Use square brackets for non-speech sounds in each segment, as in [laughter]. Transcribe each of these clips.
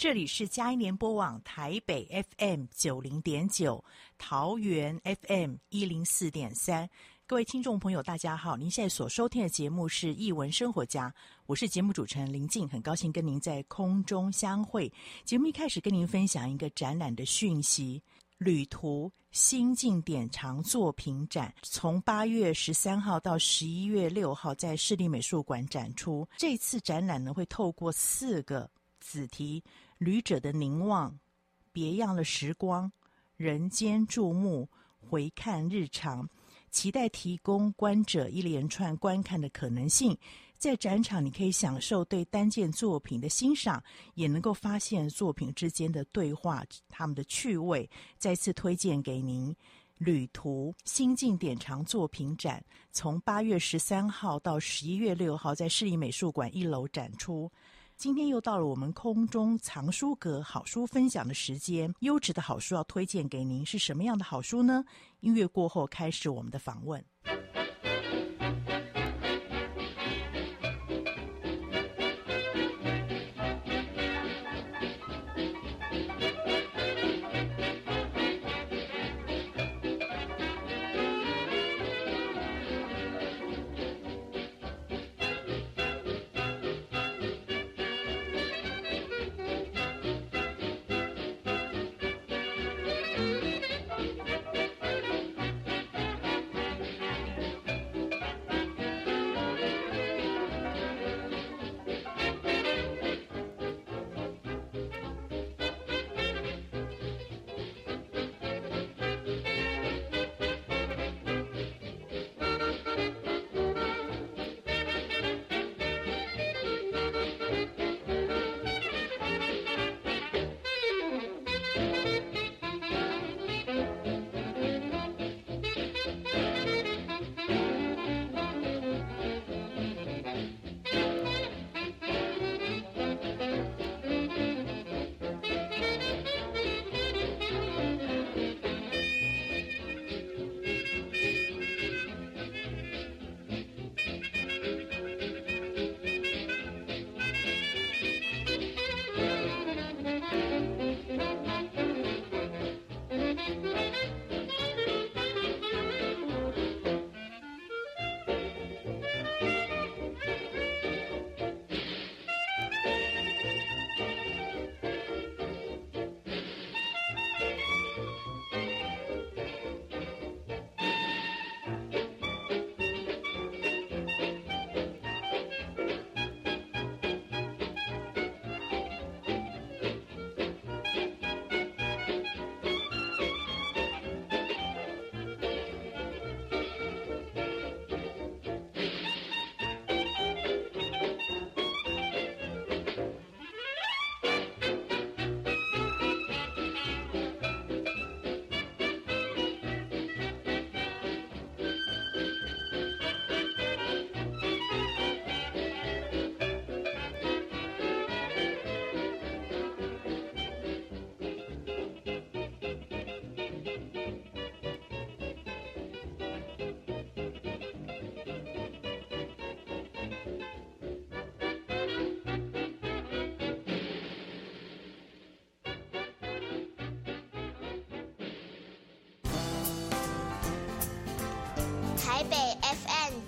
这里是佳音联播网台北 FM 九零点九，桃园 FM 一零四点三。各位听众朋友，大家好！您现在所收听的节目是《艺文生活家》，我是节目主持人林静，很高兴跟您在空中相会。节目一开始跟您分享一个展览的讯息：旅途心境典藏作品展，从八月十三号到十一月六号在市立美术馆展出。这次展览呢，会透过四个子题：旅者的凝望、别样的时光、人间注目、回看日常。期待提供观者一连串观看的可能性，在展场你可以享受对单件作品的欣赏，也能够发现作品之间的对话，他们的趣味。再次推荐给您，旅途心境典藏作品展，从八月十三号到十一月六号在市立美术馆一楼展出。今天又到了我们空中藏书阁好书分享的时间，优质的好书要推荐给您，是什么样的好书呢？音乐过后开始我们的访问。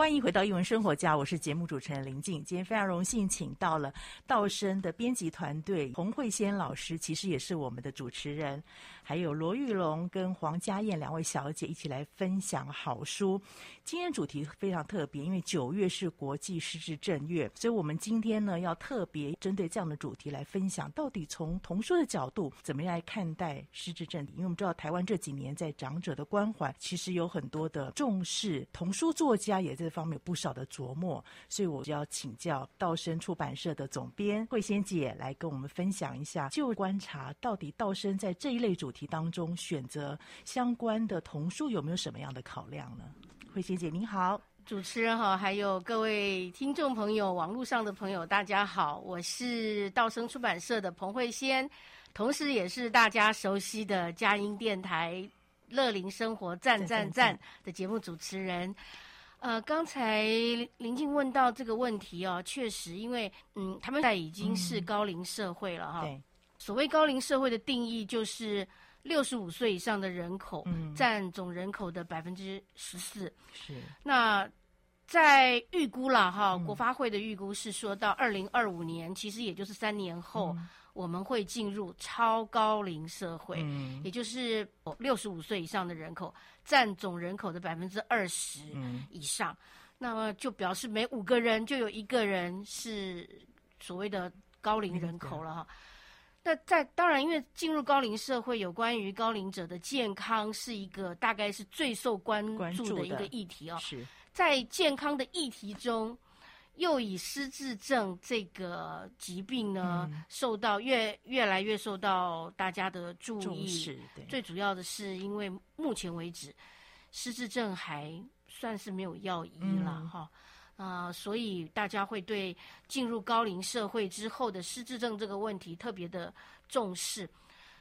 欢迎回到艺文生活家，我是节目主持人林静。今天非常荣幸请到了道生的编辑团队，洪慧仙老师，其实也是我们的主持人。还有罗玉龙跟黄家燕两位小姐一起来分享好书。今天主题非常特别，因为九月是国际失智症月，所以我们今天呢要特别针对这样的主题来分享，到底从童书的角度怎么样来看待失智症？因为我们知道台湾这几年在长者的关怀其实有很多的重视，童书作家也在方面有不少的琢磨，所以我就要请教道生出版社的总编慧仙姐来跟我们分享一下，就观察到底道生在这一类主题。当中选择相关的童书有没有什么样的考量呢？慧仙姐您好，主持人好，还有各位听众朋友、网络上的朋友，大家好，我是道生出版社的彭慧仙，同时也是大家熟悉的佳音电台《乐龄生活赞赞赞》的节目主持人。呃，刚才林静问到这个问题哦，确实，因为嗯，他们现在已经是高龄社会了哈。对，所谓高龄社会的定义就是。六十五岁以上的人口占总人口的百分之十四。是。那在预估了哈，国发会的预估是说到二零二五年，其实也就是三年后，我们会进入超高龄社会，也就是六十五岁以上的人口占总人口的百分之二十以上。那么就表示每五个人就有一个人是所谓的高龄人口了哈。那在当然，因为进入高龄社会，有关于高龄者的健康是一个大概是最受关注的一个议题哦。是，在健康的议题中，又以失智症这个疾病呢，嗯、受到越越来越受到大家的注意。最主要的是，因为目前为止，失智症还算是没有药医了哈。嗯啊、呃，所以大家会对进入高龄社会之后的失智症这个问题特别的重视。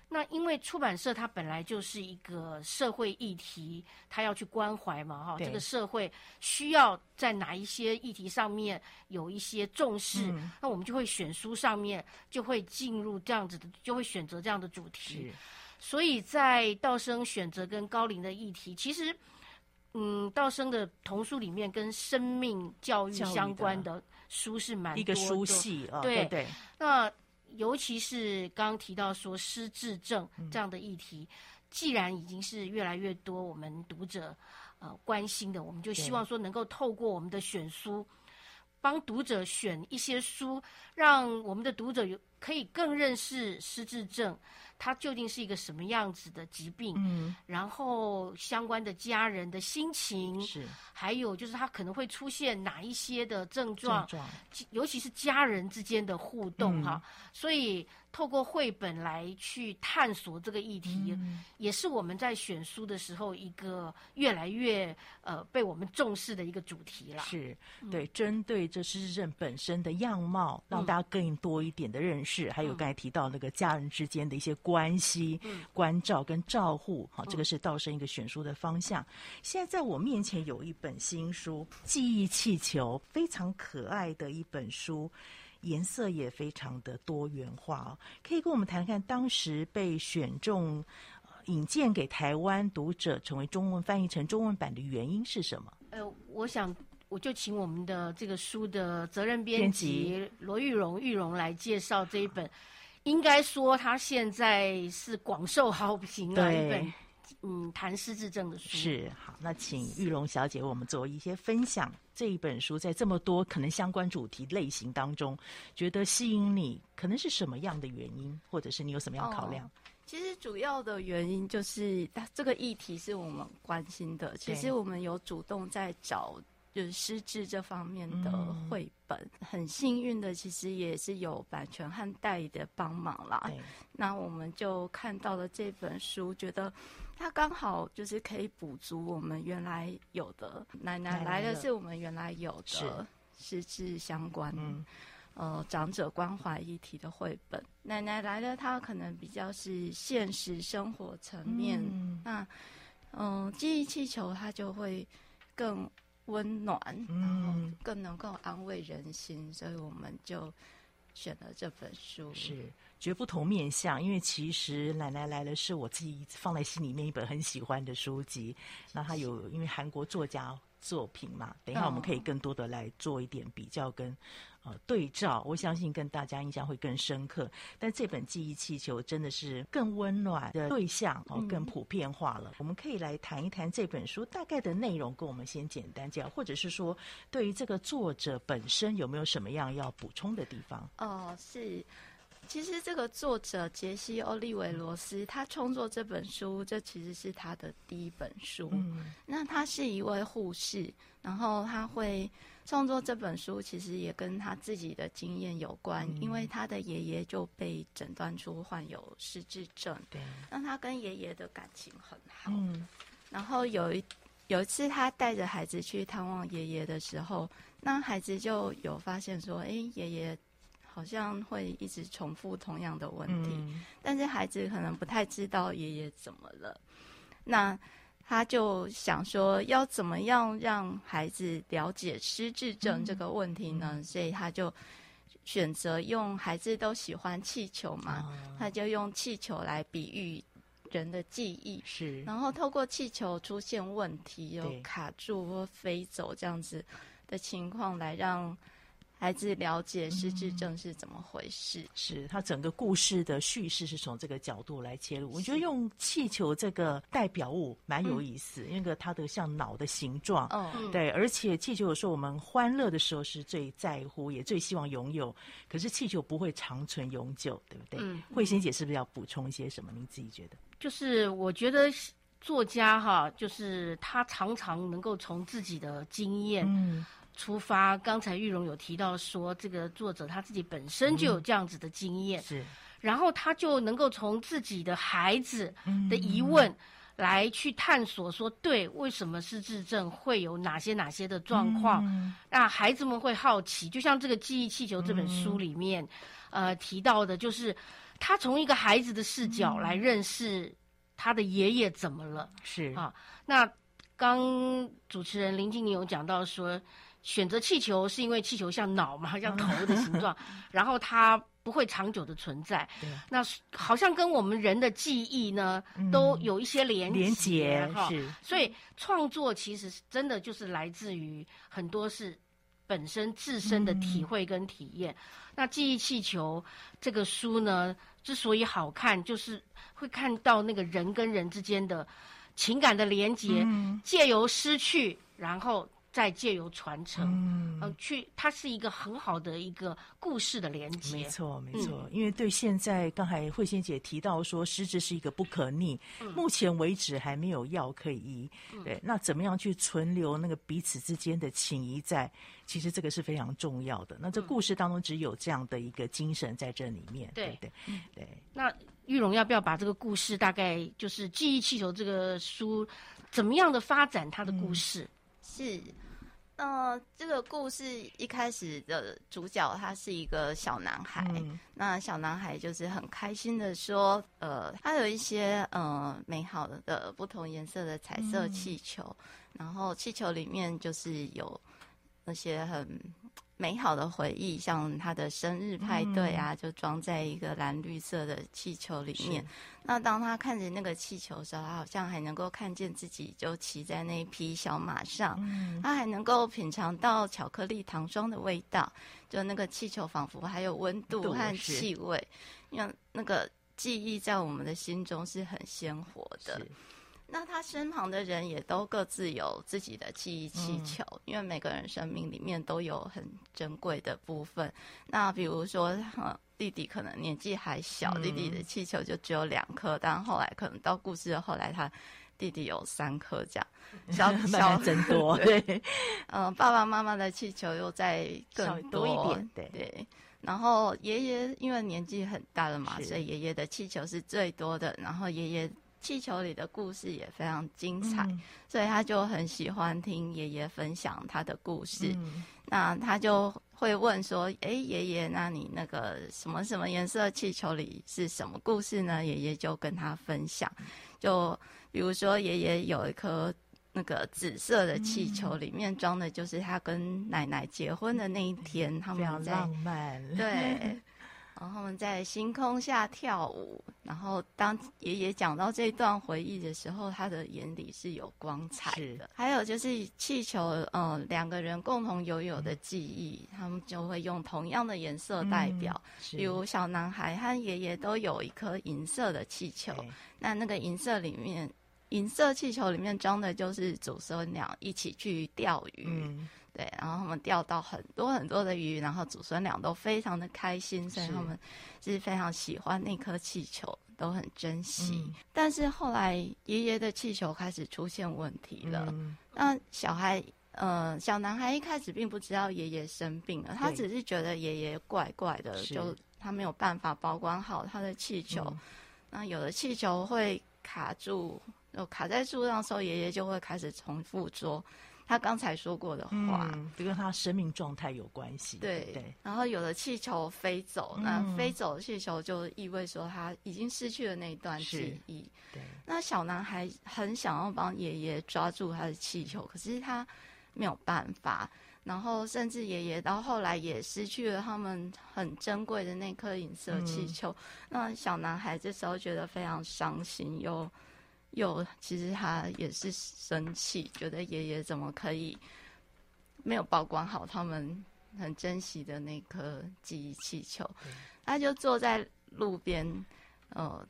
那因为出版社它本来就是一个社会议题，它要去关怀嘛，哈，这个社会需要在哪一些议题上面有一些重视，嗯、那我们就会选书上面就会进入这样子的，就会选择这样的主题。所以在道生选择跟高龄的议题，其实。嗯，道生的童书里面跟生命教育相关的书是蛮多的，一个书系啊，对对。那尤其是刚刚提到说失智症这样的议题，嗯，既然已经是越来越多我们读者呃关心的，我们就希望说能够透过我们的选书，帮读者选一些书，让我们的读者有可以更认识失智症。它究竟是一个什么样子的疾病？嗯，然后相关的家人的心情是，还有就是他可能会出现哪一些的症状，症状，尤其是家人之间的互动哈，嗯，所以。透过绘本来去探索这个议题，嗯，也是我们在选书的时候一个越来越呃被我们重视的一个主题了。是，对，针对这失智症本身的样貌，让大家更多一点的认识，嗯，还有刚才提到那个家人之间的一些关系、嗯、关照跟照护，好，这个是道生一个选书的方向。现在在我面前有一本新书《记忆气球》，非常可爱的一本书。颜色也非常的多元化哦，可以跟我们谈谈当时被选中引荐给台湾读者，成为中文翻译成中文版的原因是什么？呃，我想我就请我们的这个书的责任编辑罗玉荣玉荣来介绍这一本，应该说他现在是广受好评的一本。嗯，谈失智症的书是好，那请玉龙小姐为我们做一些分享。这一本书在这么多可能相关主题类型当中，觉得吸引你，可能是什么样的原因，或者是你有什么样考量？哦，其实主要的原因就是，这个议题是我们关心的。其实我们有主动在找。就是失智这方面的绘本，嗯，很幸运的，其实也是有版权和代理的帮忙啦。那我们就看到了这本书，觉得它刚好就是可以补足我们原来有的。奶奶来的是我们原来有的实质相关。嗯，呃长者关怀议题的绘本。奶奶来了，它可能比较是现实生活层面。嗯、那嗯、呃，记忆气球它就会更温暖，然后更能够安慰人心，所以我们就选了这本书。是。绝不同面相，因为其实奶奶来了是我自己放在心里面一本很喜欢的书籍。那它有因为韩国作家作品嘛，等一下我们可以更多的来做一点比较跟呃对照。我相信跟大家印象会更深刻。但这本记忆气球真的是更温暖的对象哦，更普遍化了。嗯、我们可以来谈一谈这本书大概的内容，跟我们先简单讲，或者是说对于这个作者本身有没有什么样要补充的地方？哦，是。其实这个作者杰西·欧利维罗斯，他创作这本书，这其实是他的第一本书。嗯、那他是一位护士，然后他会创作这本书，其实也跟他自己的经验有关，嗯、因为他的爷爷就被诊断出患有失智症。对，那他跟爷爷的感情很好。嗯、然后有一有一次，他带着孩子去探望爷爷的时候，那孩子就有发现说：“哎，爷爷。”好像会一直重复同样的问题，嗯、但是孩子可能不太知道爷爷怎么了。那他就想说，要怎么样让孩子了解失智症这个问题呢？嗯、所以他就选择用孩子都喜欢气球嘛，嗯、他就用气球来比喻人的记忆，是，然后透过气球出现问题，有卡住或飞走这样子的情况来让。孩子了解失智症是怎么回事？嗯、是他整个故事的叙事是从这个角度来切入。我觉得用气球这个代表物蛮有意思，因为它的像脑的形状。嗯，对，而且气球有时候我们欢乐的时候是最在乎，也最希望拥有。可是气球不会长存永久，对不对？嗯，慧心姐是不是要补充一些什么？您自己觉得？就是我觉得作家哈，就是他常常能够从自己的经验。嗯出发，刚才玉荣有提到说，这个作者他自己本身就有这样子的经验，嗯、是，然后他就能够从自己的孩子的疑问来去探索，说对，为什么失智症会有哪些哪些的状况？嗯、那孩子们会好奇，就像这个《记忆气球》这本书里面，嗯、呃提到的，就是他从一个孩子的视角来认识他的爷爷怎么了？是啊，那刚主持人林静妮有讲到说。选择气球是因为气球像脑嘛，像头的形状，[laughs] 然后它不会长久的存在。对那好像跟我们人的记忆呢，嗯、都有一些连结是，所以创作其实真的就是来自于很多是本身自身的体会跟体验。嗯、那记忆气球这个书呢，之所以好看，就是会看到那个人跟人之间的情感的连结，嗯、借由失去，然后。再借由传承，嗯、呃，去，它是一个很好的一个故事的连接。没错，没错。嗯、因为对现在，刚才慧仙姐提到说，失智是一个不可逆，嗯、目前为止还没有药可以医。嗯、对，那怎么样去存留那个彼此之间的情谊在？其实这个是非常重要的。那这故事当中只有这样的一个精神在这里面，嗯、对对？嗯、对。那玉龙要不要把这个故事大概就是《记忆气球》这个书怎么样的发展它的故事？嗯是，呃，这个故事一开始的主角他是一个小男孩，嗯、那小男孩就是很开心的说，呃，他有一些呃美好的不同颜色的彩色气球，嗯、然后气球里面就是有那些很。美好的回忆，像他的生日派对啊，嗯、就装在一个蓝绿色的气球里面。那当他看着那个气球的时候，他好像还能够看见自己就骑在那匹小马上。嗯、他还能够品尝到巧克力糖霜的味道，就那个气球仿佛还有温度和气味，因为那个记忆在我们的心中是很鲜活的。那他身旁的人也都各自有自己的记忆气球，嗯、因为每个人生命里面都有很珍贵的部分。那比如说，弟弟可能年纪还小，嗯、弟弟的气球就只有两颗，但后来可能到故事的后来，他弟弟有三颗这样，[laughs] 小小真多。[laughs] 对，嗯、呃，爸爸妈妈的气球又再更多，多一点，对对。然后爷爷因为年纪很大了嘛，所以爷爷的气球是最多的。然后爷爷。气球里的故事也非常精彩，嗯、所以他就很喜欢听爷爷分享他的故事。嗯、那他就会问说：“哎，爷爷，那你那个什么什么颜色气球里是什么故事呢？”爷爷就跟他分享，就比如说爷爷有一颗那个紫色的气球，里面装的就是他跟奶奶结婚的那一天，嗯、他们在浪漫对。然后我们在星空下跳舞，然后当爷爷讲到这段回忆的时候，他的眼里是有光彩的。还有就是气球，呃，两个人共同拥有的记忆，嗯、他们就会用同样的颜色代表。嗯、比如小男孩和爷爷都有一颗银色的气球，那那个银色里面，银色气球里面装的就是祖孙俩一起去钓鱼。嗯对，然后他们钓到很多很多的鱼，然后祖孙俩都非常的开心，所以他们是非常喜欢那颗气球，都很珍惜。嗯、但是后来爷爷的气球开始出现问题了。嗯、那小孩，呃，小男孩一开始并不知道爷爷生病了，他只是觉得爷爷怪怪的，就他没有办法保管好他的气球。嗯、那有的气球会卡住，就卡在树上的时候，爷爷就会开始重复说。他刚才说过的话，嗯，跟他生命状态有关系。对，对，对，然后有的气球飞走，嗯、那飞走的气球就意味说他已经失去了那一段记忆。对，那小男孩很想要帮爷爷抓住他的气球，可是他没有办法。然后甚至爷爷到后来也失去了他们很珍贵的那颗银色气球。嗯、那小男孩这时候觉得非常伤心，又。有，其实他也是生气，觉得爷爷怎么可以没有保管好他们很珍惜的那颗记忆气球？他就坐在路边，呃，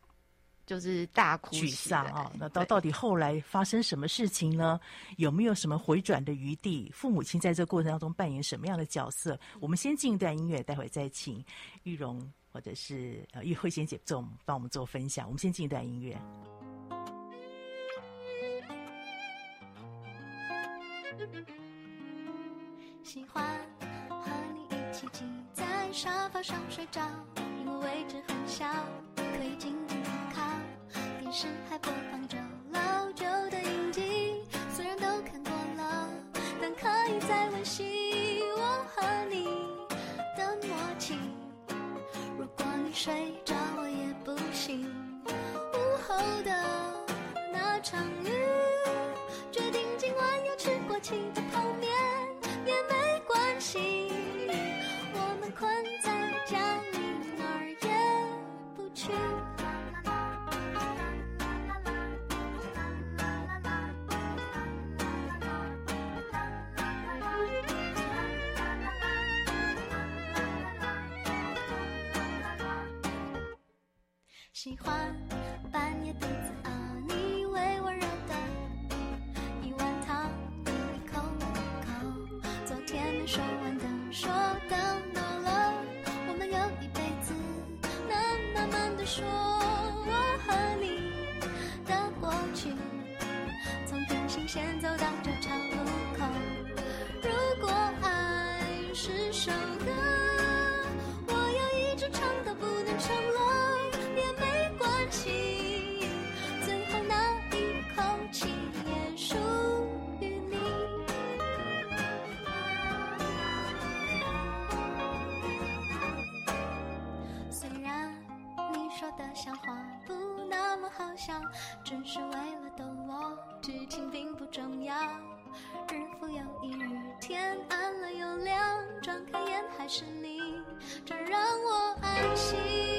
就是大哭沮丧啊。那到到底后来发生什么事情呢？有没有什么回转的余地？父母亲在这个过程当中扮演什么样的角色？我们先进一段音乐，待会再请玉荣或者是呃玉慧仙姐做帮我们做分享。我们先进一段音乐。喜欢和你一起挤在沙发上睡着，因为位置很小，可以静静地靠。电视还播放着老旧的影集，虽然都看过了，但可以再温习我和你的默契。如果你睡着，我也不行。喜欢半夜独自熬，你为我热的一碗汤，一口一口，昨天没说完的。说到哪了？我们有一辈子，能慢慢的说，我和你的过去，从平行线走到这条路口。如果爱是首歌，的笑话不那么好笑，只是为了逗我。剧情并不重要，日复又一日，天暗了又亮，睁开眼还是你，这让我安心。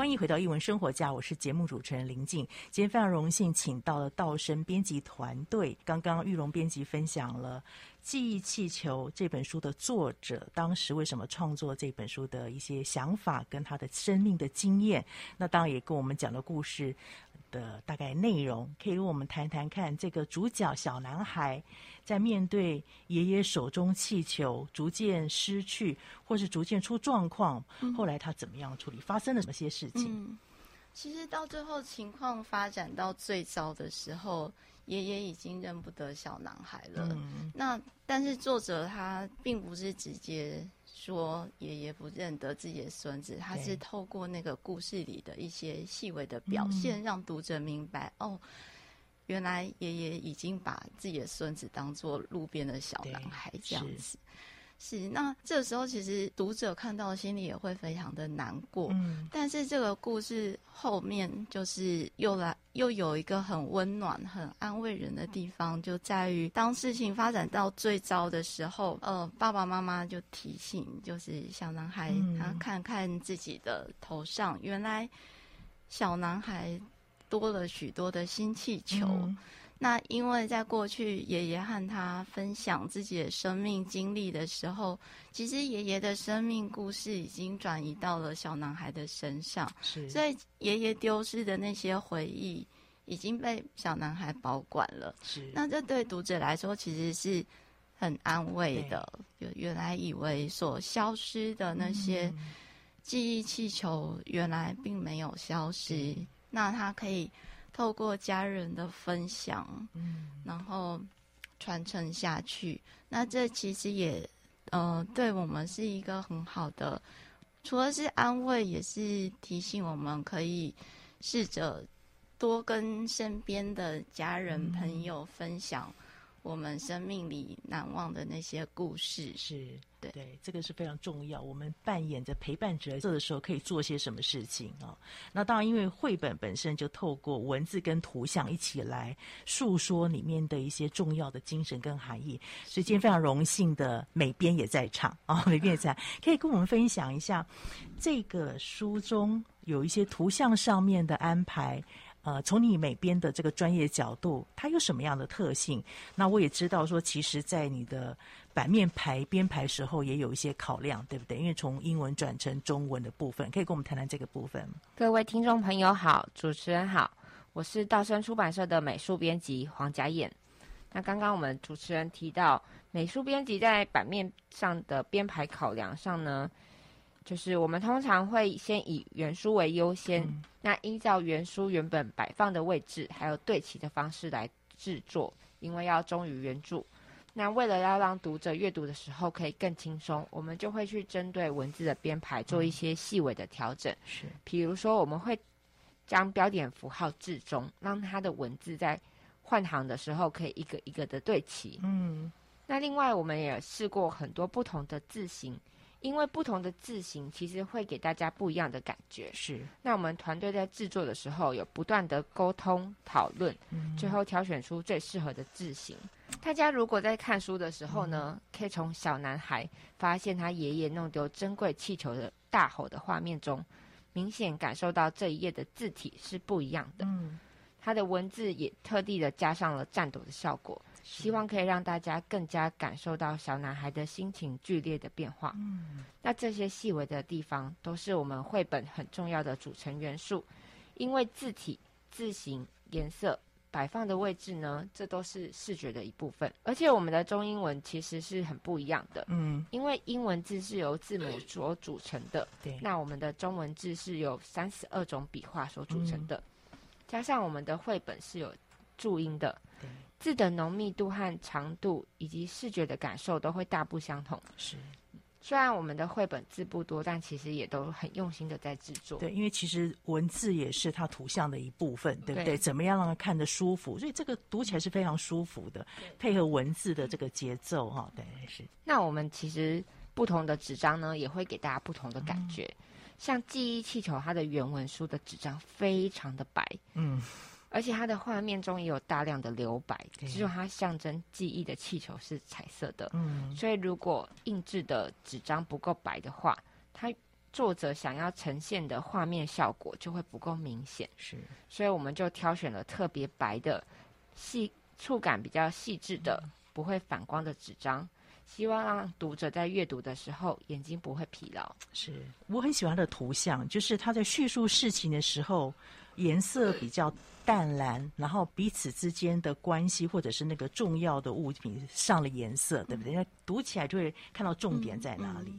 欢迎回到一文生活家，我是节目主持人林静。今天非常荣幸请到了道生编辑团队。刚刚玉龙编辑分享了《记忆气球》这本书的作者当时为什么创作这本书的一些想法，跟他的生命的经验。那当然也跟我们讲了故事的大概内容，可以跟我们谈谈看这个主角小男孩。在面对爷爷手中气球逐渐失去，或是逐渐出状况，嗯、后来他怎么样处理？发生了什么些事情？嗯，其实到最后情况发展到最糟的时候，爷爷已经认不得小男孩了。嗯、那但是作者他并不是直接说爷爷不认得自己的孙子，他是透过那个故事里的一些细微的表现，让读者明白、嗯、哦。原来爷爷已经把自己的孙子当做路边的小男孩这样子，是，那这时候其实读者看到心里也会非常的难过。嗯，但是这个故事后面就是又来又有一个很温暖、很安慰人的地方，就在于当事情发展到最糟的时候，呃，爸爸妈妈就提醒，就是小男孩他看看自己的头上，原来小男孩。多了许多的新气球，嗯、那因为在过去爷爷和他分享自己的生命经历的时候，其实爷爷的生命故事已经转移到了小男孩的身上，是，所以爷爷丢失的那些回忆已经被小男孩保管了。是，那这对读者来说其实是很安慰的，就原来以为所消失的那些记忆气球，原来并没有消失。那他可以透过家人的分享，嗯，然后传承下去。那这其实也，呃，对我们是一个很好的，除了是安慰，也是提醒我们可以试着多跟身边的家人朋友分享我们生命里难忘的那些故事。是。对，对，这个是非常重要。我们扮演着陪伴角色的时候，可以做些什么事情啊？那当然，因为绘本本身就透过文字跟图像一起来诉说里面的一些重要的精神跟含义。所以今天非常荣幸的美编也在场啊，美编也在，可以跟我们分享一下这个书中有一些图像上面的安排。呃，从你美编的这个专业角度，它有什么样的特性？那我也知道说，其实，在你的版面排编排时候，也有一些考量，对不对？因为从英文转成中文的部分，可以跟我们谈谈这个部分？各位听众朋友好，主持人好，我是道声出版社的美术编辑黄佳燕。那刚刚我们主持人提到，美术编辑在版面上的编排考量上呢，就是我们通常会先以原书为优先，嗯、那依照原书原本摆放的位置，还有对齐的方式来制作，因为要忠于原著。那为了要让读者阅读的时候可以更轻松，我们就会去针对文字的编排做一些细微的调整。是、嗯，比如说我们会将标点符号置中，让它的文字在换行的时候可以一个一个的对齐。嗯，那另外我们也试过很多不同的字型。因为不同的字型，其实会给大家不一样的感觉。是，那我们团队在制作的时候，有不断的沟通讨论，嗯、最后挑选出最适合的字型。大家如果在看书的时候呢，嗯、可以从小男孩发现他爷爷弄丢珍贵气球的大吼的画面中，明显感受到这一页的字体是不一样的。嗯，他的文字也特地的加上了颤抖的效果。希望可以让大家更加感受到小男孩的心情剧烈的变化。嗯，那这些细微的地方都是我们绘本很重要的组成元素，因为字体、字形、颜色、摆放的位置呢，这都是视觉的一部分。而且我们的中英文其实是很不一样的。嗯，因为英文字是由字母所组成的，对，那我们的中文字是由三十二种笔画所组成的，嗯，加上我们的绘本是有注音的。字的浓密度和长度，以及视觉的感受都会大不相同。是，虽然我们的绘本字不多，但其实也都很用心的在制作。对，因为其实文字也是它图像的一部分，对不对？对，怎么样让它看得舒服？所以这个读起来是非常舒服的，配合文字的这个节奏，哈，对，是。那我们其实不同的纸张呢，也会给大家不同的感觉。嗯、像记忆气球，它的原文书的纸张非常的白，嗯。而且它的画面中也有大量的留白，只有它象征记忆的气球是彩色的。嗯，所以如果印制的纸张不够白的话，它作者想要呈现的画面效果就会不够明显。是，所以我们就挑选了特别白的、细触感比较细致的、嗯、不会反光的纸张。希望让读者在阅读的时候眼睛不会疲劳。是我很喜欢的图像，就是他在叙述事情的时候，颜色比较淡蓝，然后彼此之间的关系或者是那个重要的物品上了颜色，对不对？那、嗯、读起来就会看到重点在哪里。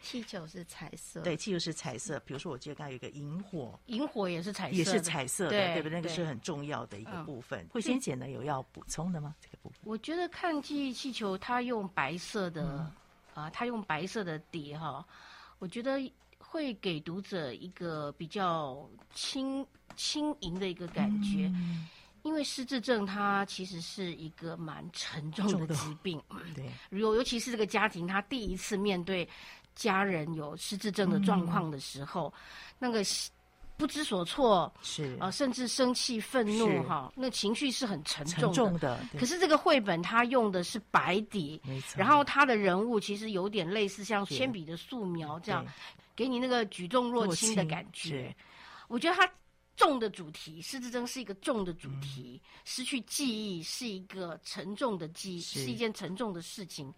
气球是彩色，对，气球是彩色。比如说，我记得刚才有一个萤火，萤火也是彩色，也是彩色的，对，不对？那个是很重要的一个部分。慧先姐呢，有要补充的吗？这个部分，我觉得看记忆气球，它用白色的、嗯、啊，它用白色的底哈，我觉得会给读者一个比较轻轻盈的一个感觉。嗯。因为失智症它其实是一个蛮沉重的疾病，对，尤尤其是这个家庭，他第一次面对家人有失智症的状况的时候，嗯、那个不知所措，是。啊、呃，甚至生气、愤怒，哈，那情绪是很沉重的。重的可是这个绘本它用的是白底，然后它的人物其实有点类似像铅笔的素描这样，给你那个举重若轻的感觉。我觉得它。重的主题，失智症是一个重的主题，嗯、失去记忆是一个沉重的记忆，是，是一件沉重的事情。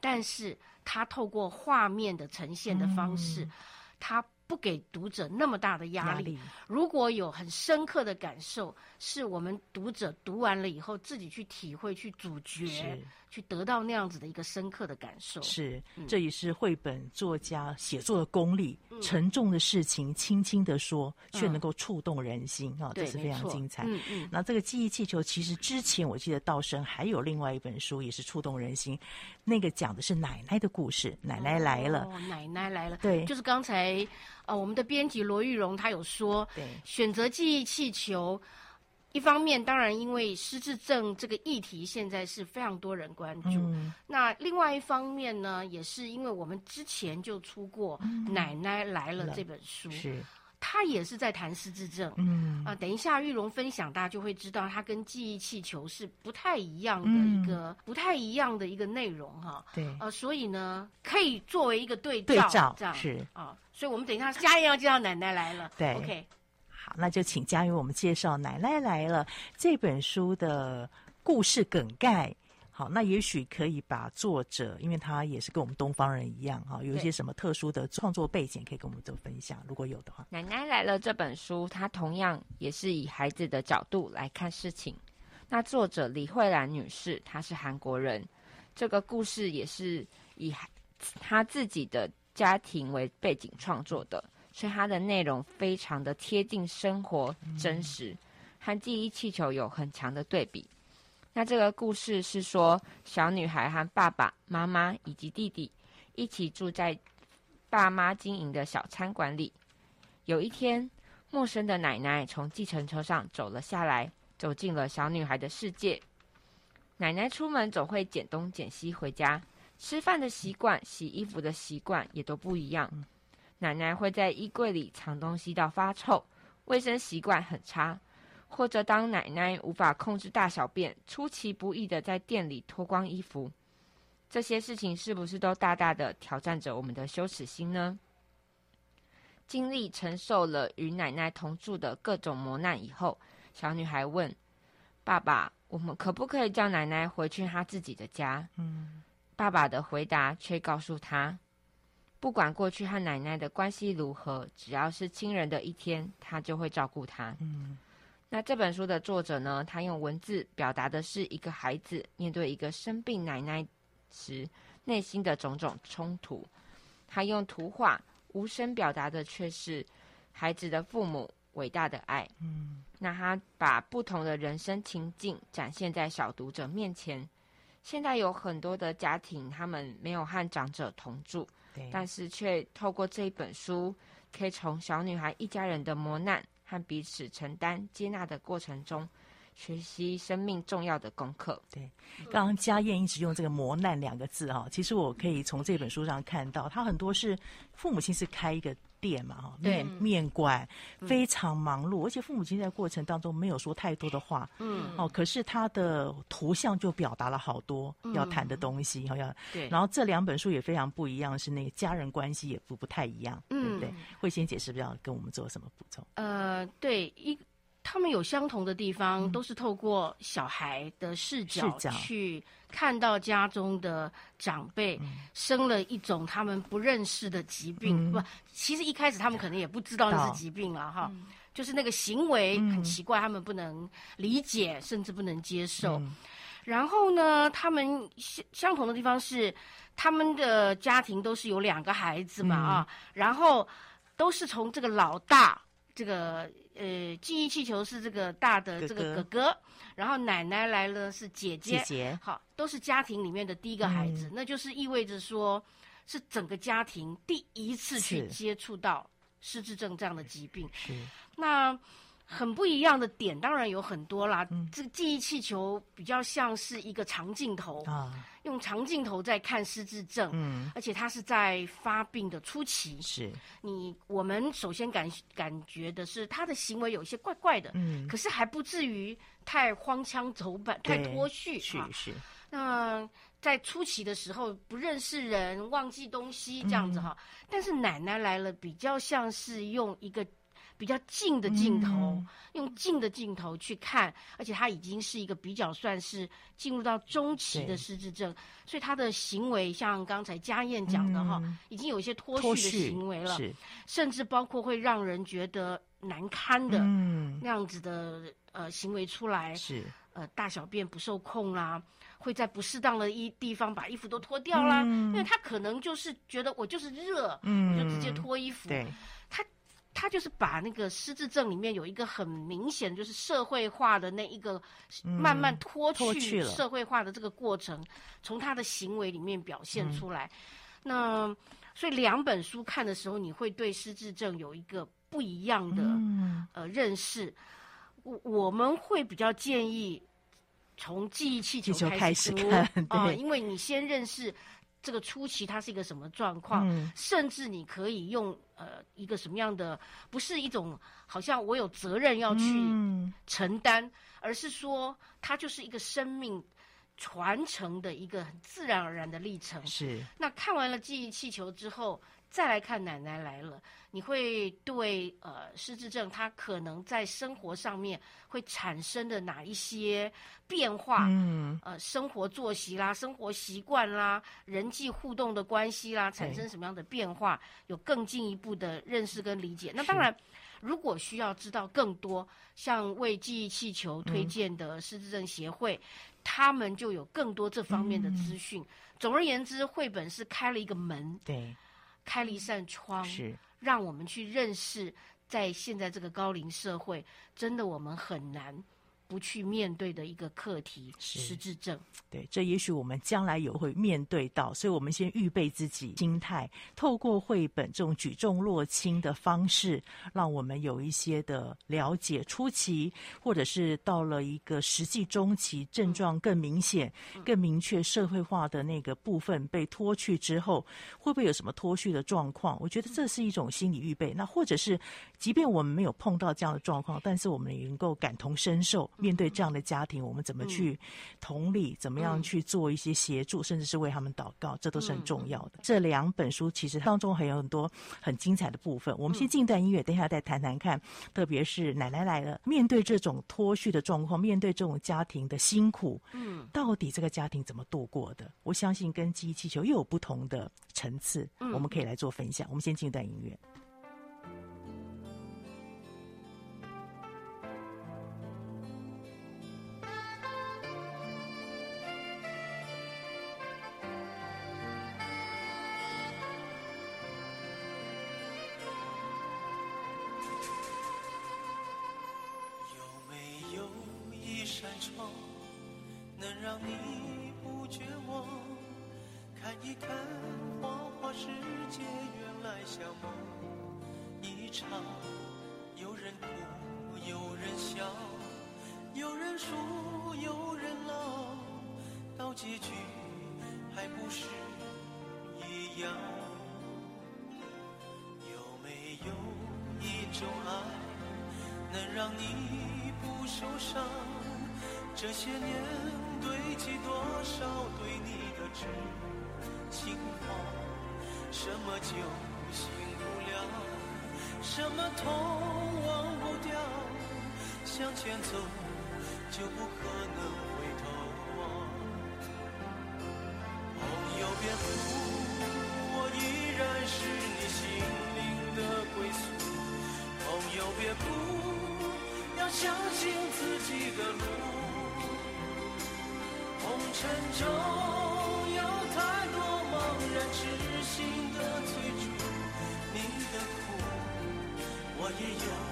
但是，他透过画面的呈现的方式，他、嗯、不给读者那么大的压力，压力。如果有很深刻的感受，是我们读者读完了以后自己去体会、去咀嚼。去得到那样子的一个深刻的感受，是，嗯、这也是绘本作家写作的功力。嗯、沉重的事情轻轻的说，却能够触动人心啊，这是非常精彩。嗯嗯。那这个记忆气球，其实之前我记得道生还有另外一本书也是触动人心，那个讲的是奶奶的故事，奶奶来了，哦、奶奶来了，对，就是刚才呃我们的编辑罗玉荣他有说，对，选择记忆气球。一方面，当然因为失智症这个议题现在是非常多人关注。嗯、那另外一方面呢，也是因为我们之前就出过《奶奶来了》这本书，嗯、是，他也是在谈失智症。嗯啊、呃，等一下玉荣分享，大家就会知道，它跟记忆气球是不太一样的一个、嗯、不太一样的一个内容哈。对，呃，所以呢，可以作为一个对照，对照这样是啊、呃。所以我们等一下嘉燕要介绍《奶奶来了》。对，OK。好，那就请嘉瑜为我们介绍《奶奶来了》这本书的故事梗概。好，那也许可以把作者，因为他也是跟我们东方人一样，哈，有一些什么特殊的创作背景，可以跟我们做分享。如果有的话，《奶奶来了》这本书，它同样也是以孩子的角度来看事情。那作者李慧兰女士，她是韩国人，这个故事也是以她自己的家庭为背景创作的。所以它的内容非常的贴近生活、真实，和记忆气球有很强的对比。那这个故事是说，小女孩和爸爸妈妈以及弟弟一起住在爸妈经营的小餐馆里。有一天，陌生的奶奶从计程车上走了下来，走进了小女孩的世界。奶奶出门总会捡东捡西回家，吃饭的习惯、洗衣服的习惯也都不一样。奶奶会在衣柜里藏东西到发臭，卫生习惯很差，或者当奶奶无法控制大小便，出其不意的在店里脱光衣服，这些事情是不是都大大的挑战着我们的羞耻心呢？经历承受了与奶奶同住的各种磨难以后，小女孩问爸爸：“我们可不可以叫奶奶回去她自己的家？”嗯，爸爸的回答却告诉她。不管过去和奶奶的关系如何，只要是亲人的一天，他就会照顾她。嗯，那这本书的作者呢？他用文字表达的是一个孩子面对一个生病奶奶时内心的种种冲突。他用图画无声表达的却是孩子的父母伟大的爱。嗯，那他把不同的人生情境展现在小读者面前。现在有很多的家庭，他们没有和长者同住。但是却透过这一本书，可以从小女孩一家人的磨难和彼此承担接纳的过程中，学习生命重要的功课。对，刚刚家燕一直用这个“磨难”两个字哈，其实我可以从这本书上看到，他很多是父母亲是开一个店嘛哈，面面馆非常忙碌，而且父母亲在过程当中没有说太多的话，嗯，哦，可是他的图像就表达了好多要谈的东西，好像对。然后这两本书也非常不一样，是那个家人关系也不不太一样，对不对？慧仙姐是不是要跟我们做什么补充？呃，对一。他们有相同的地方，嗯、都是透过小孩的视角去看到家中的长辈生了一种他们不认识的疾病。嗯、不，其实一开始他们可能也不知道那是疾病了哈，嗯、就是那个行为很奇怪，他们不能理解，嗯、甚至不能接受。嗯、然后呢，他们相相同的地方是，他们的家庭都是有两个孩子嘛啊，嗯、然后都是从这个老大这个。呃，记忆气球是这个大的这个哥哥，然后奶奶来了是姐姐，姐姐。好，都是家庭里面的第一个孩子，嗯、那就是意味着说，是整个家庭第一次去接触到失智症这样的疾病。是，那很不一样的点当然有很多啦。嗯、这个记忆气球比较像是一个长镜头啊。用长镜头在看失智症，嗯，而且它是在发病的初期。是，你我们首先感感觉的是他的行为有一些怪怪的，嗯，可是还不至于太荒腔走板、太脱序。是是。那在初期的时候不认识人、忘记东西这样子哈，但是奶奶来了，比较像是用一个。比较近的镜头，嗯、用近的镜头去看，而且他已经是一个比较算是进入到中期的失智症，所以他的行为像刚才佳燕讲的哈，嗯、已经有一些脱序的行为了，甚至包括会让人觉得难堪的那样子的呃行为出来，是。呃大小便不受控啦，会在不适当的一地方把衣服都脱掉啦，嗯、因为他可能就是觉得我就是热，嗯，我就直接脱衣服，对。他就是把那个失智症里面有一个很明显就是社会化的那一个慢慢脱去社会化的这个过程，从他的行为里面表现出来。那所以两本书看的时候，你会对失智症有一个不一样的呃认识。我我们会比较建议从记忆气球开始看啊，因为你先认识。这个初期它是一个什么状况？嗯、甚至你可以用呃一个什么样的，不是一种好像我有责任要去承担，嗯、而是说它就是一个生命传承的一个很自然而然的历程。是。那看完了记忆气球之后，再来看奶奶来了。你会对呃失智症它可能在生活上面会产生的哪一些变化？嗯，呃，生活作息啦，生活习惯啦，人际互动的关系啦，产生什么样的变化？有更进一步的认识跟理解。那当然，如果需要知道更多，像为记忆气球推荐的失智症协会，嗯、他们就有更多这方面的资讯。嗯、总而言之，绘本是开了一个门，对，开了一扇窗，是。让我们去认识，在现在这个高龄社会，真的我们很难。不去面对的一个课题，失智症。对，这也许我们将来也会面对到，所以我们先预备自己心态，透过绘本这种举重若轻的方式，让我们有一些的了解。初期或者是到了一个实际中期，症状更明显、更明确，社会化的那个部分被脱去之后，会不会有什么脱序的状况？我觉得这是一种心理预备。那或者是，即便我们没有碰到这样的状况，但是我们也能够感同身受。面对这样的家庭，我们怎么去同理？怎么样去做一些协助，甚至是为他们祷告，这都是很重要的。这两本书其实当中还有很多很精彩的部分。我们先进一段音乐，等一下再谈谈看。特别是奶奶来了，面对这种脱序的状况，面对这种家庭的辛苦，嗯，到底这个家庭怎么度过的？我相信跟记忆气球又有不同的层次，我们可以来做分享。我们先进一段音乐。向前走就不可能回头望。朋友别哭，我依然是你心灵的归宿。朋友别哭，要相信自己的路。红尘中有太多茫然痴心的追逐，你的苦我也有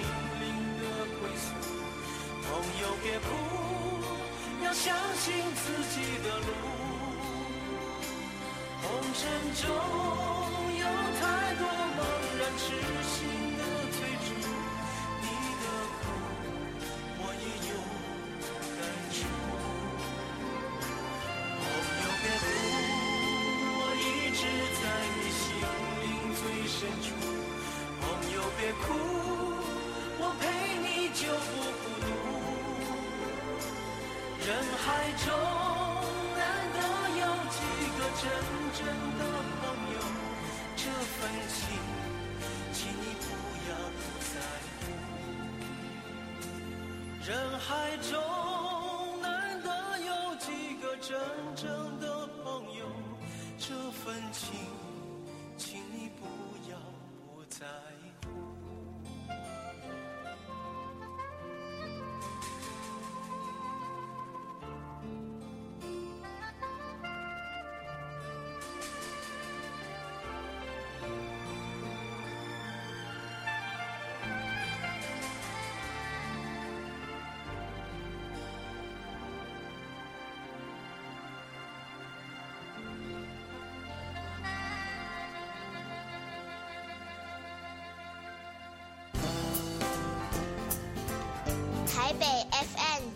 朋友别哭，要相信自己的路。红尘中有太多茫然痴心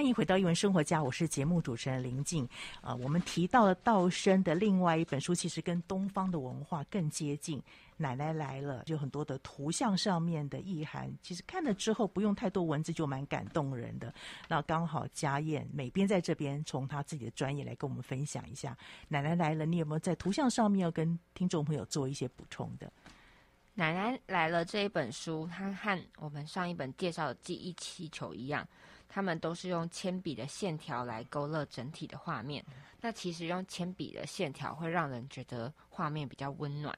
欢迎回到艺文生活家，我是节目主持人林静。啊、呃，我们提到了道生的另外一本书，其实跟东方的文化更接近。奶奶来了，就很多的图像上面的意涵，其实看了之后不用太多文字就蛮感动人的。那刚好家燕美编在这边，从她自己的专业来跟我们分享一下。奶奶来了，你有没有在图像上面要跟听众朋友做一些补充的？奶奶来了这一本书，它和我们上一本介绍的记忆气球一样。他们都是用铅笔的线条来勾勒整体的画面。那其实用铅笔的线条会让人觉得画面比较温暖。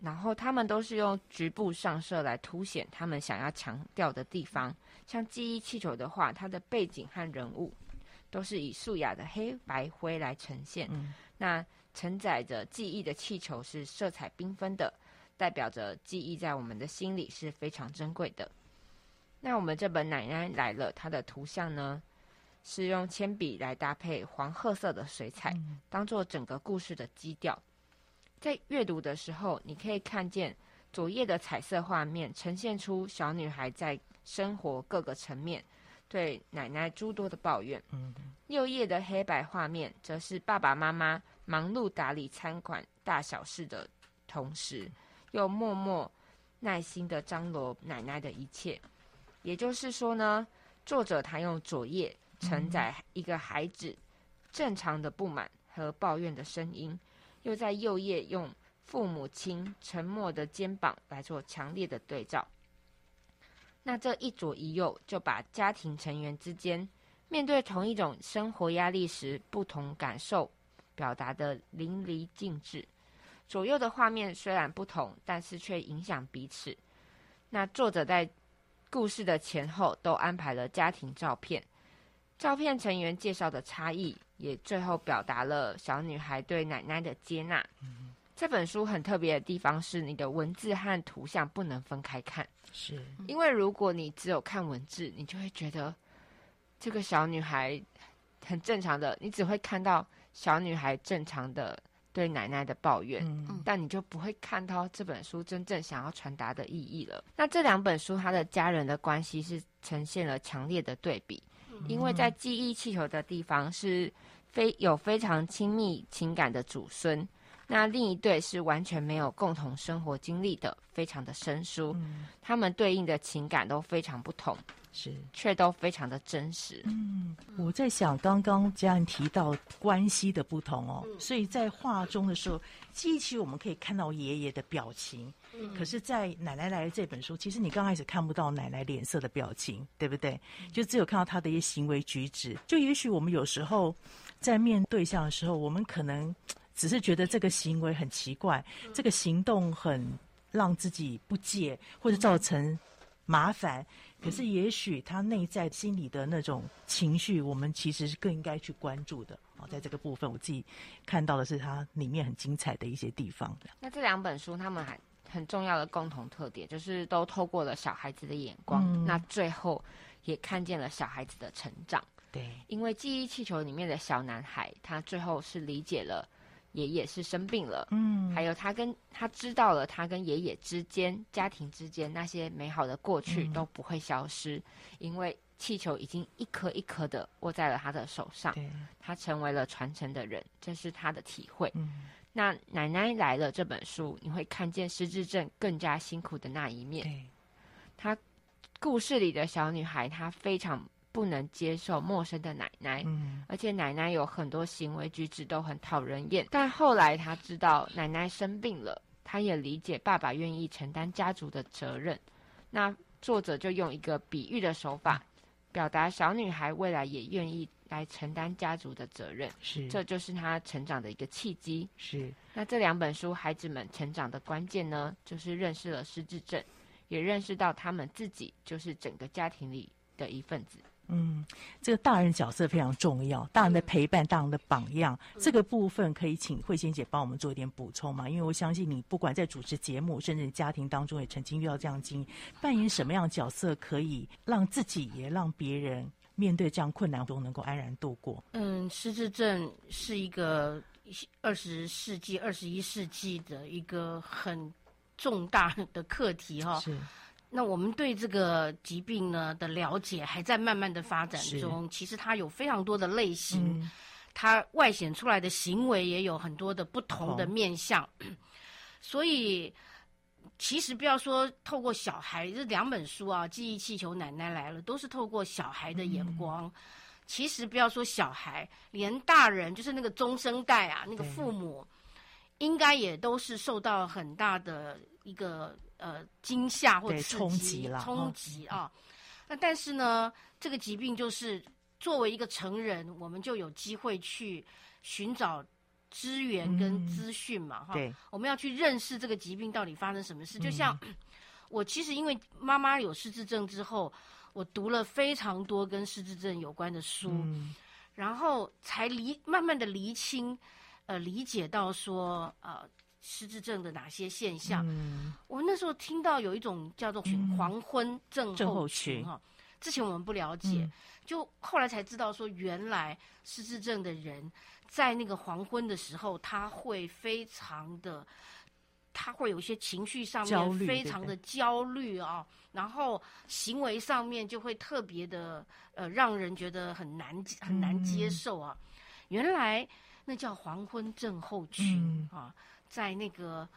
然后他们都是用局部上色来凸显他们想要强调的地方。像记忆气球的话，它的背景和人物都是以素雅的黑白灰来呈现。那承载着记忆的气球是色彩缤纷的，代表着记忆在我们的心里是非常珍贵的。那我们这本奶奶来了，它的图像呢，是用铅笔来搭配黄褐色的水彩，嗯、当做整个故事的基调。在阅读的时候，你可以看见左页的彩色画面，呈现出小女孩在生活各个层面对奶奶诸多的抱怨。嗯、右页的黑白画面，则是爸爸妈妈忙碌打理餐馆大小事的同时，又默默耐心的张罗奶奶的一切。也就是说呢，作者他用左页承载一个孩子正常的不满和抱怨的声音，又在右页用父母亲沉默的肩膀来做强烈的对照。那这一左一右就把家庭成员之间面对同一种生活压力时不同感受表达得淋漓尽致。左右的画面虽然不同，但是却影响彼此。那作者在故事的前后都安排了家庭照片，照片成员介绍的差异，也最后表达了小女孩对奶奶的接纳。嗯、这本书很特别的地方是，你的文字和图像不能分开看，是因为如果你只有看文字，你就会觉得这个小女孩很正常的，你只会看到小女孩正常的。对奶奶的抱怨，嗯、但你就不会看到这本书真正想要传达的意义了。那这两本书，他的家人的关系是呈现了强烈的对比，嗯、因为在记忆气球的地方是非有非常亲密情感的祖孙，那另一对是完全没有共同生活经历的，非常的生疏，嗯、他们对应的情感都非常不同。是，却都非常的真实。嗯，我在想，刚刚家人提到关系的不同哦，嗯、所以在画中的时候，记忆起我们可以看到爷爷的表情。嗯，可是，在奶奶来了这本书，其实你刚开始看不到奶奶脸色的表情，对不对？就只有看到她的一些行为举止。就也许我们有时候在面对象的时候，我们可能只是觉得这个行为很奇怪，嗯、这个行动很让自己不解，或者造成麻烦。可是，也许他内在心里的那种情绪，我们其实是更应该去关注的。哦，在这个部分，我自己看到的是它里面很精彩的一些地方。那这两本书，他们还很重要的共同特点，就是都透过了小孩子的眼光，嗯、那最后也看见了小孩子的成长。对，因为记忆气球里面的小男孩，他最后是理解了。爷爷是生病了，嗯，还有他跟他知道了，他跟爷爷之间家庭之间那些美好的过去都不会消失，嗯、因为气球已经一颗一颗的握在了他的手上，他成为了传承的人，这是他的体会。嗯，那奶奶来了这本书，你会看见失智症更加辛苦的那一面。对，他故事里的小女孩，她非常。不能接受陌生的奶奶，嗯，而且奶奶有很多行为举止都很讨人厌。但后来他知道奶奶生病了，他也理解爸爸愿意承担家族的责任。那作者就用一个比喻的手法，表达小女孩未来也愿意来承担家族的责任。是，这就是她成长的一个契机。是，那这两本书孩子们成长的关键呢，就是认识了失智症，也认识到他们自己就是整个家庭里的一份子。嗯，这个大人角色非常重要，大人的陪伴，大人的榜样，嗯、这个部分可以请慧仙姐帮我们做一点补充吗？因为我相信你不管在主持节目，甚至家庭当中也曾经遇到这样经历，扮演什么样的角色，可以让自己也让别人面对这样困难都能够安然度过。嗯，失智症是一个二十世纪、二十一世纪的一个很重大的课题哈。是。那我们对这个疾病呢的了解还在慢慢的发展中。其实它有非常多的类型，嗯、它外显出来的行为也有很多的不同的面向。哦、所以，其实不要说透过小孩这两本书啊，《记忆气球》、《奶奶来了》都是透过小孩的眼光。嗯、其实不要说小孩，连大人，就是那个中生代啊，那个父母，对应该也都是受到很大的一个。呃，惊吓或者冲击了，冲击啊！那但是呢，这个疾病就是作为一个成人，我们就有机会去寻找资源跟资讯嘛，哈。对，我们要去认识这个疾病到底发生什么事。就像 [clears throat] 我其实因为妈妈有失智症之后，我读了非常多跟失智症有关的书，然后才理慢慢的厘清，呃，理解到说，呃。失智症的哪些现象？嗯、我那时候听到有一种叫做黄昏症候群哈，之前我们不了解，嗯、就后来才知道说，原来失智症的人在那个黄昏的时候，他会非常的，他会有一些情绪上面非常的焦虑啊、哦，然后行为上面就会特别的呃，让人觉得很难很难接受啊。嗯、原来那叫黄昏症候群、嗯、啊，在那个。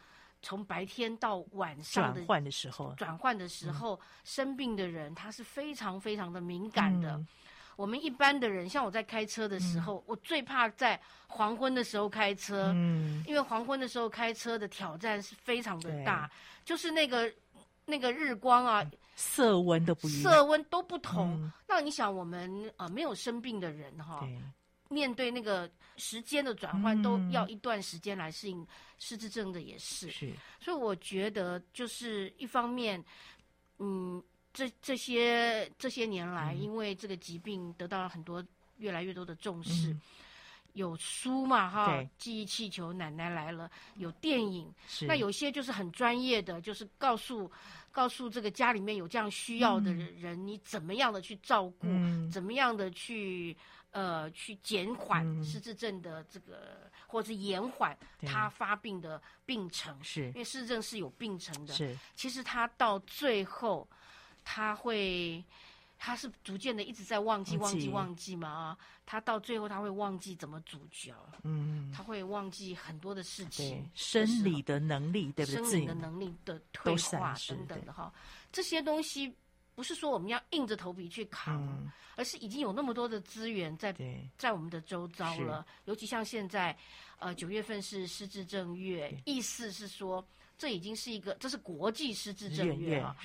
从白天到晚上转换的时候，转换的时候，生病的人他是非常非常的敏感的。嗯、我们一般的人，像我在开车的时候，嗯、我最怕在黄昏的时候开车，嗯，因为黄昏的时候开车的挑战是非常的大，就是那个那个日光啊，色温都不一样，色温都不同。嗯、那你想，我们啊、呃、没有生病的人哈。面对那个时间的转换，都要一段时间来适应。失智症的也是，是。所以我觉得，就是一方面，嗯，这这些这些年来，因为这个疾病得到了很多越来越多的重视，嗯、有书嘛，哈，记忆气球，奶奶来了，有电影，是。那有些就是很专业的，就是告诉告诉这个家里面有这样需要的人，嗯、你怎么样的去照顾，嗯、怎么样的去。呃，去减缓失智症的这个，嗯、或者是延缓他发病的病程，是，因为失智症是有病程的。是，其实他到最后，他会，他是逐渐的一直在忘记、忘记、忘记嘛啊，他到最后他会忘记怎么煮脚，嗯，他会忘记很多的事情，生理的能力，对不对？生理的能力的退化等等的哈，这些东西。不是说我们要硬着头皮去扛，嗯、而是已经有那么多的资源在在我们的周遭了。尤其像现在，呃，九月份是失智正月，意思是说这已经是一个，这是国际失智正月啊，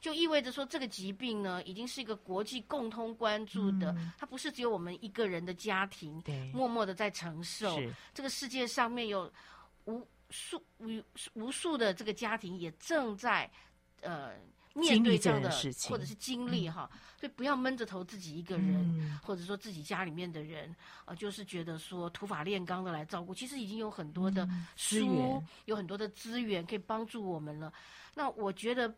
就意味着说这个疾病呢，已经是一个国际共通关注的，嗯、它不是只有我们一个人的家庭默默的在承受。这个世界上面有无数无无数的这个家庭也正在呃。面对这样的事情，或者是经历哈，所以不要闷着头自己一个人，或者说自己家里面的人，呃，就是觉得说土法炼钢的来照顾，其实已经有很多的书，有很多的资源可以帮助我们了。那我觉得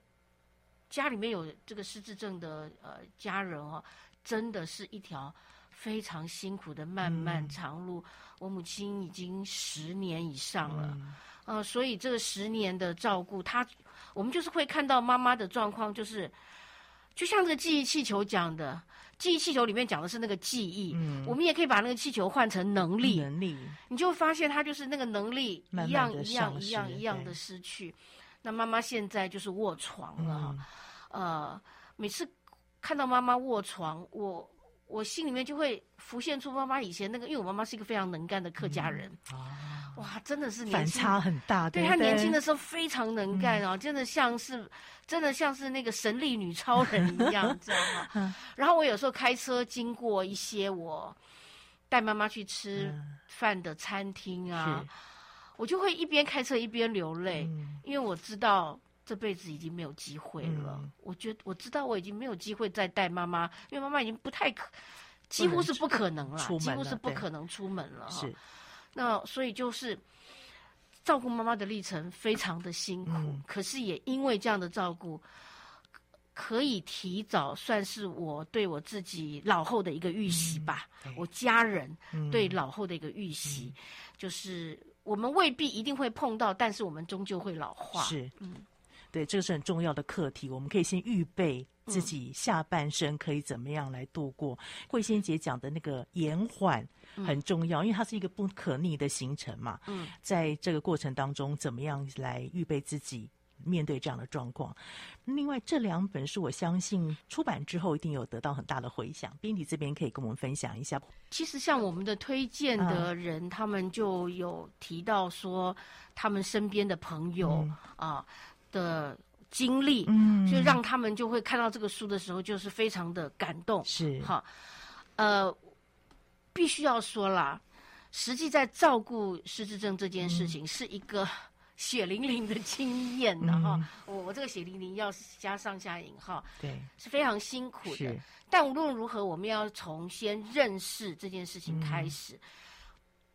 家里面有这个失智症的呃家人哦，真的是一条非常辛苦的漫漫长路。我母亲已经十年以上了，呃，所以这个十年的照顾，她。我们就是会看到妈妈的状况，就是就像这个记忆气球讲的，记忆气球里面讲的是那个记忆，嗯，我们也可以把那个气球换成能力，能力，你就发现它就是那个能力一样一样一样一样的失去。那妈妈现在就是卧床了，嗯、呃，每次看到妈妈卧床，我。我心里面就会浮现出妈妈以前那个，因为我妈妈是一个非常能干的客家人，嗯啊、哇，真的是反差很大。对，对她年轻的时候非常能干啊，嗯、真的像是，真的像是那个神力女超人一样，[laughs] 知道吗？然后我有时候开车经过一些我带妈妈去吃饭的餐厅啊，嗯、我就会一边开车一边流泪，嗯、因为我知道。这辈子已经没有机会了。嗯、我觉得我知道我已经没有机会再带妈妈，因为妈妈已经不太可，几乎是不可能了，了几乎是不可能出门了。是，那所以就是照顾妈妈的历程非常的辛苦，嗯、可是也因为这样的照顾，可以提早算是我对我自己老后的一个预习吧。嗯、我家人对老后的一个预习，嗯、就是我们未必一定会碰到，但是我们终究会老化。是，嗯。对，这个是很重要的课题。我们可以先预备自己下半生可以怎么样来度过。嗯、慧仙姐讲的那个延缓很重要，嗯、因为它是一个不可逆的行程嘛。嗯，在这个过程当中，怎么样来预备自己面对这样的状况？另外，这两本书我相信出版之后一定有得到很大的回响。编辑这边可以跟我们分享一下。其实，像我们的推荐的人，嗯、他们就有提到说，他们身边的朋友、嗯、啊。的经历，嗯，就让他们就会看到这个书的时候，就是非常的感动，是。哈，呃，必须要说啦，实际在照顾失智症这件事情是一个血淋淋的经验的哈，嗯、我我这个血淋淋要加上下引号，对，是非常辛苦的。但无论如何，我们要从先认识这件事情开始。嗯、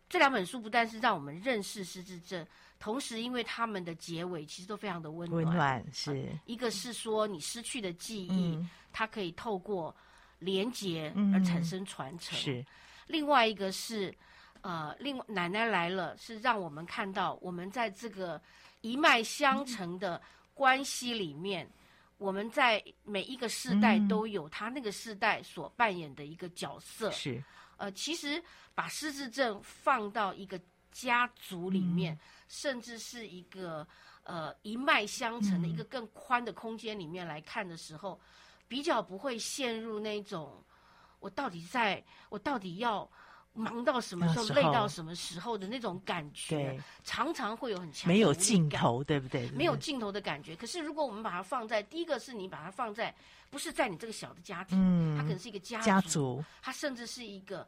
这两本书不但是让我们认识失智症。同时因为他们的结尾其实都非常的温暖。温暖是、呃、一个是说你失去的记忆，嗯、它可以透过连接而产生传承。嗯、是，另外一个是呃，另外奶奶来了是让我们看到我们在这个一脉相承的关系里面。嗯我们在每一个世代都有他那个世代所扮演的一个角色。是，呃，其实把失智症放到一个家族里面，嗯、甚至是一个呃一脉相承的一个更宽的空间里面来看的时候，嗯、比较不会陷入那种我到底在我到底要。忙到什么时候，累到什么时候的那种感觉，常常会有很强，没有尽头，对不对？没有尽头的感觉。可是如果我们把它放在第一个，是你把它放在，不是在你这个小的家庭，嗯，它可能是一个家族，家族，它甚至是一个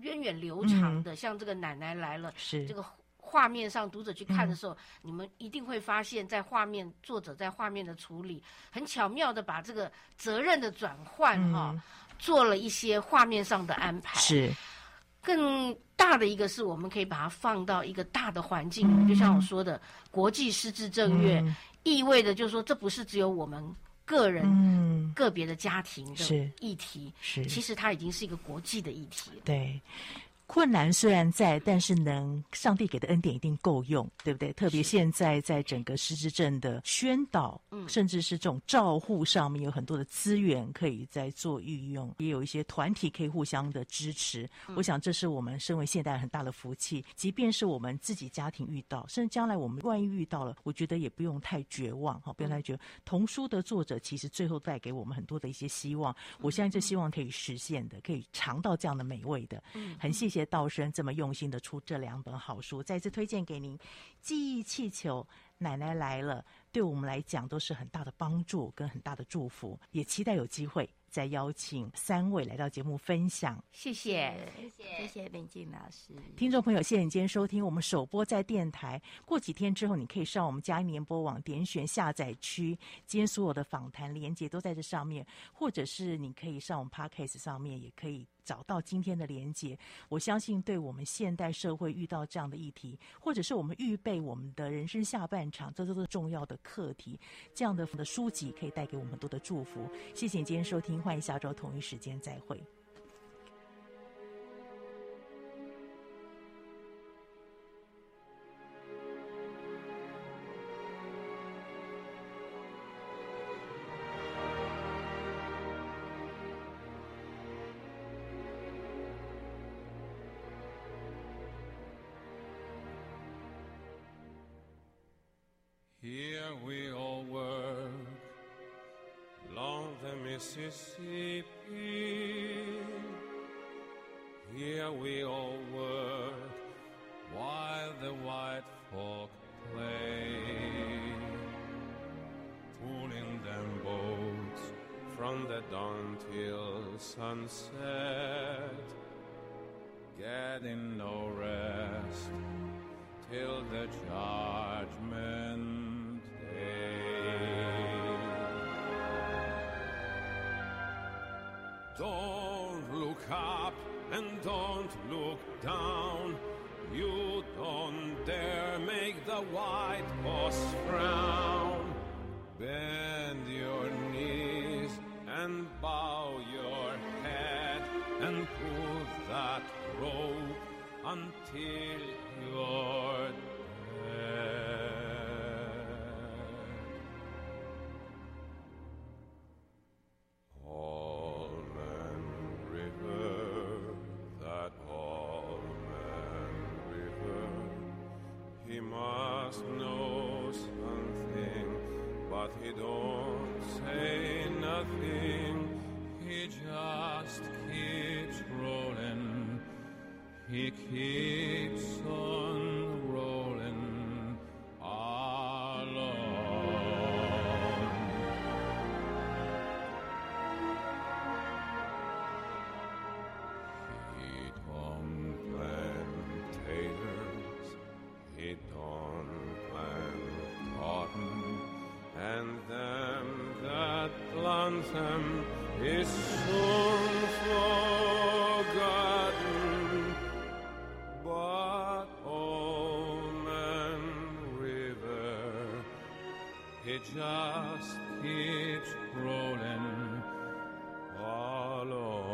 源远流长的，像这个奶奶来了，是。这个画面上读者去看的时候，你们一定会发现，在画面作者在画面的处理，很巧妙的把这个责任的转换哈，做了一些画面上的安排，是。更大的一个是我们可以把它放到一个大的环境，嗯、就像我说的，国际失智正月，嗯、意味着就是说，这不是只有我们个人、嗯、个别的家庭的议题，是，是其实它已经是一个国际的议题了。对。困难虽然在，但是能上帝给的恩典一定够用，对不对？特别现在在整个失智症的宣导，嗯，甚至是这种照护上面有很多的资源可以在做运用，也有一些团体可以互相的支持。嗯、我想这是我们身为现代人很大的福气。即便是我们自己家庭遇到，甚至将来我们万一遇到了，我觉得也不用太绝望，哈，不用太绝望。童书的作者其实最后带给我们很多的一些希望，我相信这希望可以实现的，可以尝到这样的美味的。嗯，很谢谢。道生这么用心的出这两本好书，再次推荐给您。记忆气球，奶奶来了，对我们来讲都是很大的帮助跟很大的祝福，也期待有机会再邀请三位来到节目分享。谢谢，谢谢，谢谢林静老师。听众朋友，谢谢你今天收听我们首播在电台。过几天之后，你可以上我们嘉音联播网点选下载区，今天所有的访谈连接都在这上面，或者是你可以上我们 Podcast 上面也可以。找到今天的连接，我相信对我们现代社会遇到这样的议题，或者是我们预备我们的人生下半场，这都是重要的课题。这样的的书籍可以带给我们多的祝福。谢谢你今天收听，欢迎下周同一时间再会。make. Just keeps rolling along.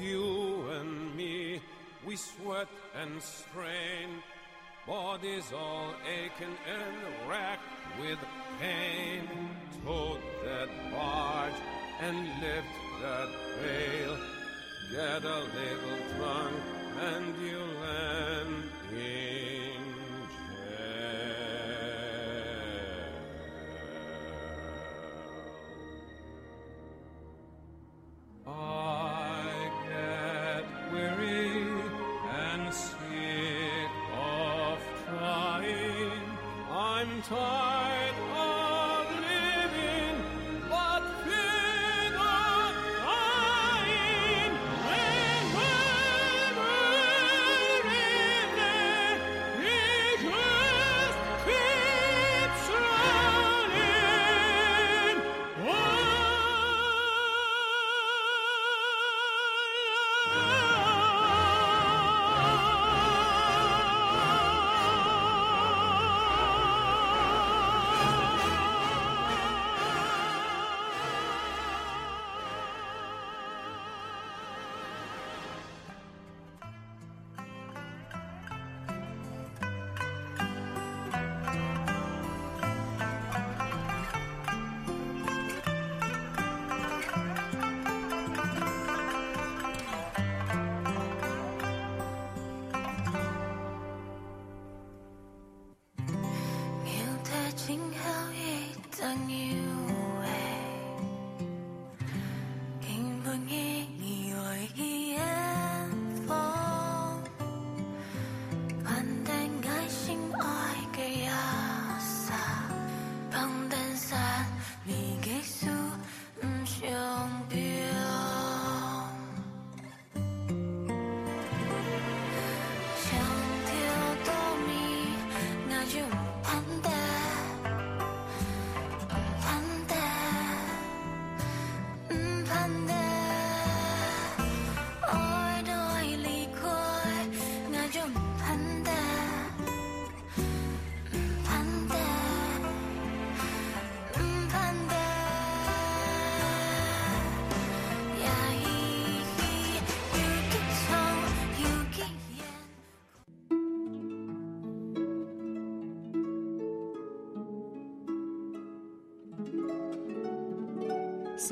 You and me, we sweat and strain, bodies all aching and racked with pain. Tote that barge and lift that bale. Get a little drunk and you land in jail. I get weary and sick of trying. I'm tired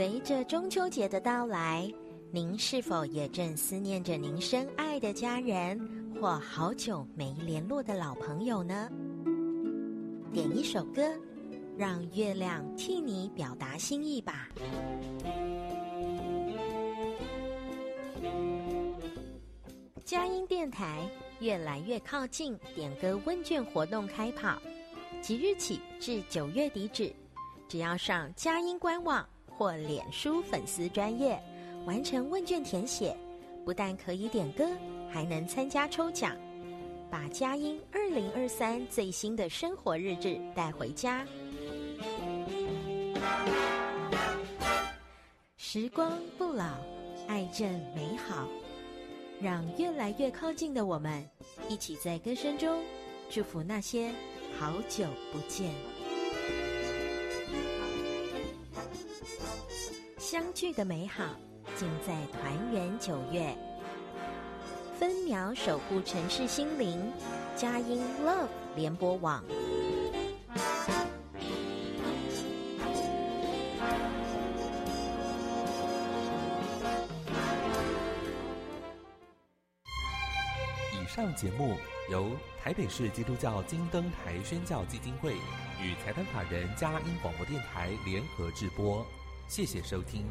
随着中秋节的到来，您是否也正思念着您深爱的家人，或好久没联络的老朋友呢？点一首歌，让月亮替你表达心意吧。佳音电台越来越靠近点歌问卷活动开跑，即日起至九月底止，只要上佳音官网或脸书粉丝专业完成问卷填写，不但可以点歌，还能参加抽奖，把佳音二零二三最新的生活日志带回家。时光不老，爱正美好。让越来越靠近的我们，一起在歌声中祝福那些好久不见。相聚的美好，尽在团圆九月。分秒守护城市心灵，佳音 Love 联播网。以上节目由台北市基督教金灯台宣教基金会与财团法人佳音广播电台联合制播，谢谢收听。